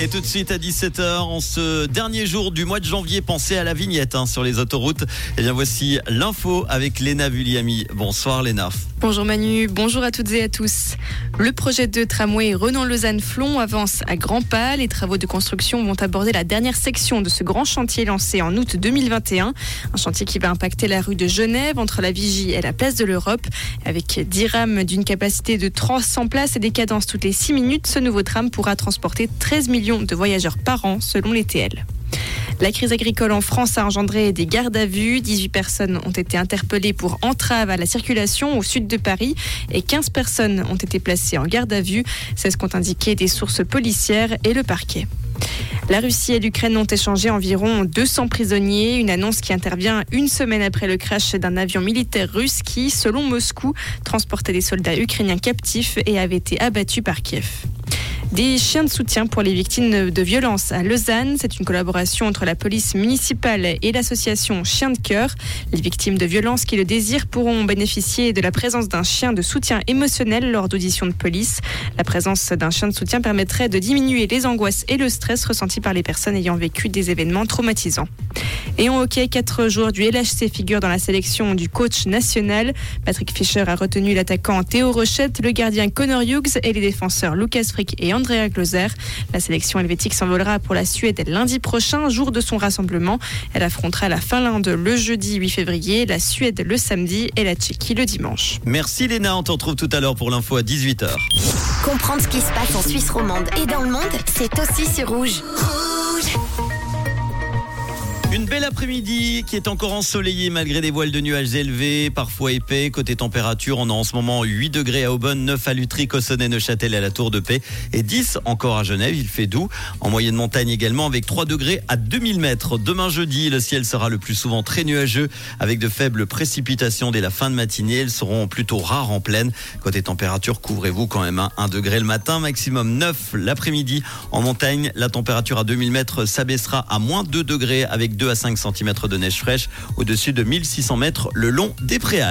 Et tout de suite à 17h, en ce dernier jour du mois de janvier, pensez à la vignette hein, sur les autoroutes. Et eh bien voici l'info avec Léna Vulliami. Bonsoir Léna. Bonjour Manu, bonjour à toutes et à tous. Le projet de tramway Renan-Lausanne-Flon avance à grands pas. Les travaux de construction vont aborder la dernière section de ce grand chantier lancé en août 2021. Un chantier qui va impacter la rue de Genève entre la Vigie et la place de l'Europe. Avec 10 rames d'une capacité de 300 places et des cadences toutes les 6 minutes, ce nouveau tram pourra transporter 13 millions de voyageurs par an selon les TL. La crise agricole en France a engendré des gardes à vue. 18 personnes ont été interpellées pour entrave à la circulation au sud de Paris et 15 personnes ont été placées en garde à vue. C'est ce qu'ont indiqué des sources policières et le parquet. La Russie et l'Ukraine ont échangé environ 200 prisonniers, une annonce qui intervient une semaine après le crash d'un avion militaire russe qui, selon Moscou, transportait des soldats ukrainiens captifs et avait été abattu par Kiev. Des chiens de soutien pour les victimes de violences à Lausanne. C'est une collaboration entre la police municipale et l'association Chiens de cœur. Les victimes de violences qui le désirent pourront bénéficier de la présence d'un chien de soutien émotionnel lors d'auditions de police. La présence d'un chien de soutien permettrait de diminuer les angoisses et le stress ressentis par les personnes ayant vécu des événements traumatisants. Et en hockey, quatre joueurs du LHC figurent dans la sélection du coach national. Patrick Fischer a retenu l'attaquant Théo Rochette, le gardien Connor Hughes et les défenseurs Lucas Frick et Andrea Gloser. La sélection helvétique s'envolera pour la Suède lundi prochain, jour de son rassemblement. Elle affrontera la Finlande le jeudi 8 février, la Suède le samedi et la Tchéquie le dimanche. Merci Léna, on te retrouve tout à l'heure pour l'info à 18h. Comprendre ce qui se passe en Suisse romande et dans le monde, c'est aussi sur Rouge. Après-midi qui est encore ensoleillée malgré des voiles de nuages élevés, parfois épais. Côté température, on a en ce moment 8 degrés à Aubonne, 9 à Lutry, Cossonay, Neuchâtel et à la Tour de Paix et 10 encore à Genève. Il fait doux. En moyenne montagne également avec 3 degrés à 2000 mètres. Demain jeudi, le ciel sera le plus souvent très nuageux avec de faibles précipitations dès la fin de matinée. Elles seront plutôt rares en pleine. Côté température, couvrez-vous quand même 1 degré le matin, maximum 9 l'après-midi. En montagne, la température à 2000 mètres s'abaissera à moins 2 degrés avec 2 à 5 cm de neige fraîche au-dessus de 1600 mètres le long des préales.